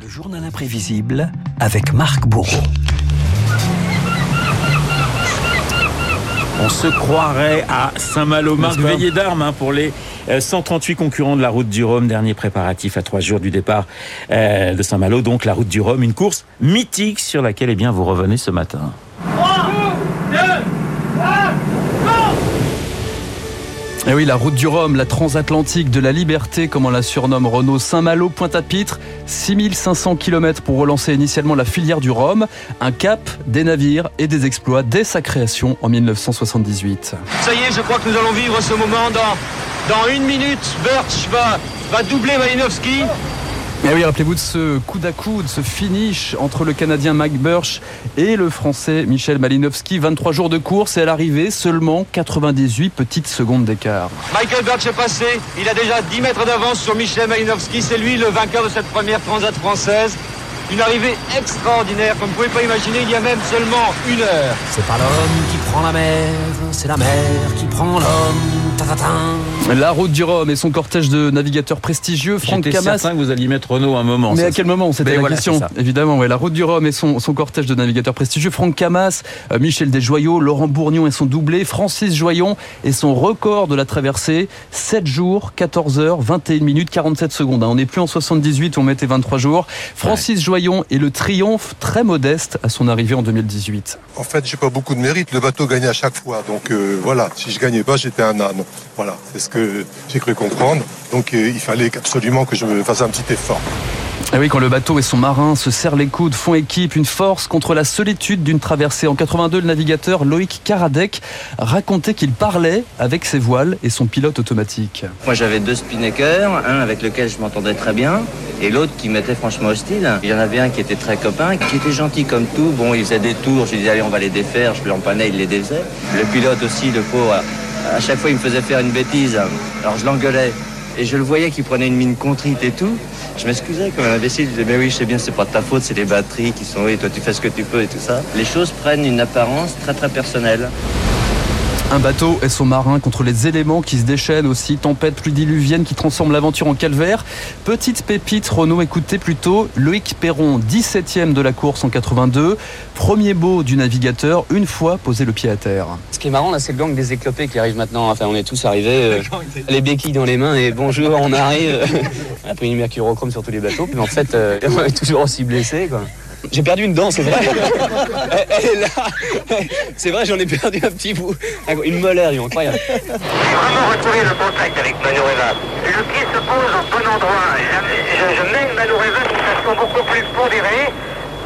Le journal imprévisible avec Marc Bourreau. On se croirait à Saint-Malo. Marc veillé d'armes hein, pour les 138 euh, concurrents de la route du Rhum. Dernier préparatif à trois jours du départ euh, de Saint-Malo. Donc la route du Rhum, une course mythique sur laquelle eh bien, vous revenez ce matin. Et eh oui, la route du Rhum, la transatlantique de la liberté, comme on la surnomme Renault Saint-Malo, Pointe-à-Pitre, 6500 km pour relancer initialement la filière du Rhum, un cap, des navires et des exploits dès sa création en 1978. Ça y est, je crois que nous allons vivre ce moment dans, une minute. Birch va, va doubler Malinowski. Et eh oui, rappelez-vous de ce coup à coup, de ce finish entre le Canadien Mike Burch et le Français Michel Malinowski. 23 jours de course et à l'arrivée, seulement 98 petites secondes d'écart. Michael Birch est passé. Il a déjà 10 mètres d'avance sur Michel Malinowski. C'est lui le vainqueur de cette première transat française. Une arrivée extraordinaire, comme vous ne pouvez pas imaginer, il y a même seulement une heure. C'est pas l'homme qui prend la mer, c'est la mer qui prend l'homme. La route du Rhum et son cortège de navigateurs prestigieux. Franck Camas. certain que vous alliez mettre Renault un moment. Mais à quel moment C'était la question. Évidemment, ouais. La route du Rhum et son, cortège de navigateurs prestigieux. Franck Camas, euh, Michel Desjoyaux, Laurent Bourgnon et son doublé, Francis Joyon et son record de la traversée. 7 jours, 14 heures, 21 minutes, 47 secondes. Hein. On n'est plus en 78, on mettait 23 jours. Francis Joyon et le triomphe très modeste à son arrivée en 2018. En fait, j'ai pas beaucoup de mérite. Le bateau gagnait à chaque fois. Donc euh, voilà, si je gagnais pas, j'étais un âne. Voilà, c'est ce que j'ai cru comprendre. Donc euh, il fallait absolument que je me fasse un petit effort. Et oui, quand le bateau et son marin se serrent les coudes, font équipe, une force contre la solitude d'une traversée. En 82, le navigateur Loïc Karadec racontait qu'il parlait avec ses voiles et son pilote automatique. Moi j'avais deux spinnakers, un avec lequel je m'entendais très bien et l'autre qui m'était franchement hostile. Il y en avait un qui était très copain, qui était gentil comme tout. Bon, il faisait des tours, je lui disais allez on va les défaire, je lui empannais, il les défaisait. Le pilote aussi, le pauvre, à chaque fois il me faisait faire une bêtise. Alors je l'engueulais et je le voyais qu'il prenait une mine contrite et tout. Je m'excusais comme un imbécile, je disais mais oui je bien c'est pas de ta faute, c'est les batteries qui sont et toi tu fais ce que tu peux et tout ça. Les choses prennent une apparence très très personnelle. Un bateau et son marin contre les éléments qui se déchaînent aussi, tempête plus diluvienne qui transforme l'aventure en calvaire. Petite pépite, Renault, écoutez plutôt Loïc Perron, 17ème de la course en 82, premier beau du navigateur, une fois posé le pied à terre. Ce qui est marrant là, c'est le gang des éclopés qui arrive maintenant. Enfin, on est tous arrivés, euh, les béquilles dans les mains et bonjour, on arrive. on a pris une mercurochrome sur tous les bateaux, mais en fait, euh, on est toujours aussi blessés. Quoi. J'ai perdu une dent, c'est vrai. Elle est là. C'est vrai, j'en ai perdu un petit bout. Une molaire, incroyable. J'ai vraiment retiré le contact avec Manureva. Le pied se pose au bon endroit. Je, je mène Manureva de façon beaucoup plus pondérée.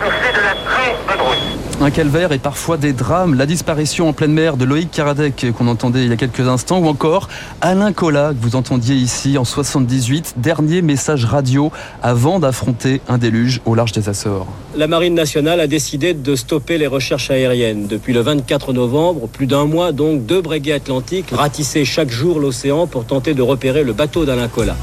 On fait de la très bonne route. Un calvaire et parfois des drames. La disparition en pleine mer de Loïc Karadec qu'on entendait il y a quelques instants ou encore Alain Collat que vous entendiez ici en 78. Dernier message radio avant d'affronter un déluge au large des Açores. La Marine nationale a décidé de stopper les recherches aériennes. Depuis le 24 novembre, plus d'un mois donc, deux brigades atlantiques ratissaient chaque jour l'océan pour tenter de repérer le bateau d'Alain Collat.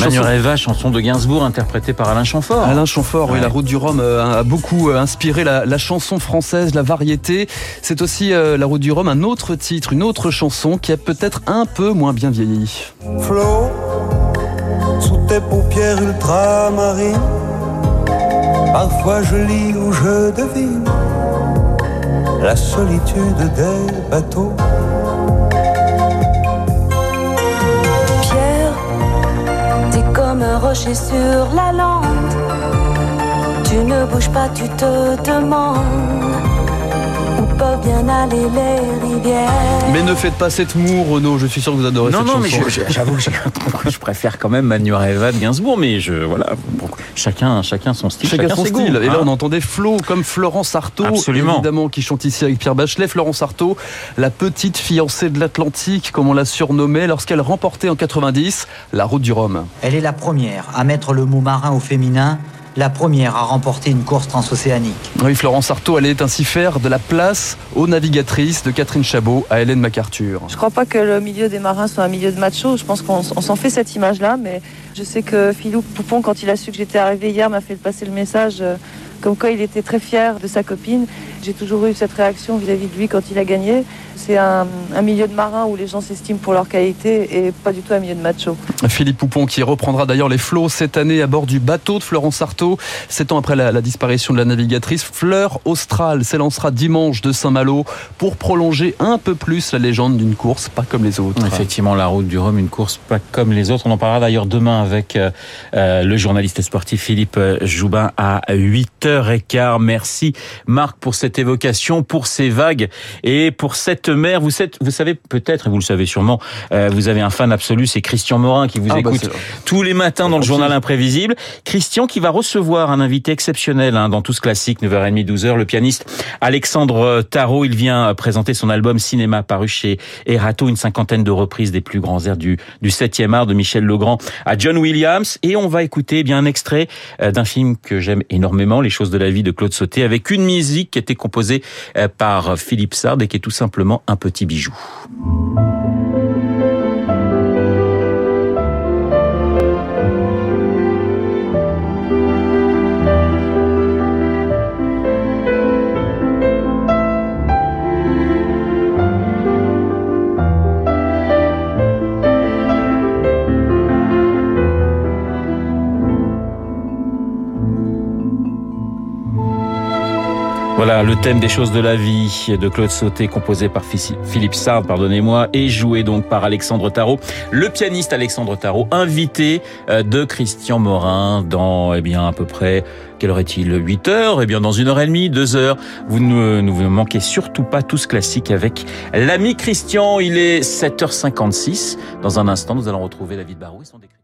Manureva, chanson de Gainsbourg interprétée par Alain Chamfort. Alain Chamfort, oui, la route du Rhum euh, a beaucoup euh, inspiré la, chanson française, la variété. C'est aussi euh, la route du Rhum, un autre titre, une autre chanson qui a peut-être un peu moins bien vieilli. Flo, sous tes paupières ultramarines, parfois je lis ou je devine la solitude des bateaux sur la lande. Tu ne bouges pas, tu te demandes bien aller les rivières. Mais ne faites pas cette moue, Renaud. Je suis sûr que vous adorez cette chanson. Non, mais j'avoue que je préfère quand même Manuel de Gainsbourg, mais je voilà, chacun, chacun son style, chacun, son style. Et là, hein. on entendait Flo comme Florence Artaud, Absolument. évidemment, qui chante ici avec Pierre Bachelet. Florence Artaud, la petite fiancée de l'Atlantique, comme on l'a surnommée, lorsqu'elle remportait en 90 la Route du Rhum. Elle est la première à mettre le mot marin au féminin la première à remporter une course transocéanique. Oui, Florence Artaud allait ainsi faire de la place aux navigatrices de Catherine Chabot à Hélène MacArthur. Je ne crois pas que le milieu des marins soit un milieu de macho. Je pense qu'on s'en fait cette image-là, mais je sais que Philou Poupon, quand il a su que j'étais arrivé hier, m'a fait passer le message. Euh, comme quoi il était très fier de sa copine. J'ai toujours eu cette réaction vis-à-vis de lui quand il a gagné. C'est un, un milieu de marins où les gens s'estiment pour leur qualité et pas du tout un milieu de macho. Philippe Poupon qui reprendra d'ailleurs les flots cette année à bord du bateau de Florence Artaud. Sept ans après la, la disparition de la navigatrice, Fleur Austral s'élancera dimanche de Saint-Malo pour prolonger un peu plus la légende d'une course pas comme les autres. Effectivement, la route du Rhum, une course pas comme les autres. On en parlera d'ailleurs demain avec euh, euh, le journaliste sportif Philippe Joubin à 8h15. Merci Marc pour cette évocation, pour ces vagues et pour cette mer. Vous, êtes, vous savez peut-être, et vous le savez sûrement, euh, vous avez un fan absolu, c'est Christian Morin qui vous Ah bah, écoute tous les matins dans le journal imprévisible. Christian qui va recevoir un invité exceptionnel hein, dans Tous Classique, 9h30, 12h, le pianiste Alexandre Tarot. Il vient présenter son album Cinéma paru chez Erato, une cinquantaine de reprises des plus grands airs du, du 7e art de Michel Legrand à John Williams. Et on va écouter eh bien un extrait euh, d'un film que j'aime énormément, Les de la vie de Claude Sauté, avec une musique qui été composée euh, par Philippe Sard et qui est tout simplement un petit bijou. Voilà, le thème des choses de la vie de Claude Sauté, composé par Philippe Sard, pardonnez-moi, et joué donc par Alexandre Tarot, le pianiste Alexandre Tarot, invité euh, de Christian Morin dans, eh bien, à peu près, quelle heure est-il? 8 heures? Eh bien, dans une heure et demie, deux heures. Vous ne, ne manquez surtout pas tous classiques avec l'ami Christian. Il est 7h56. Dans un instant, nous allons retrouver David Barou et son décret.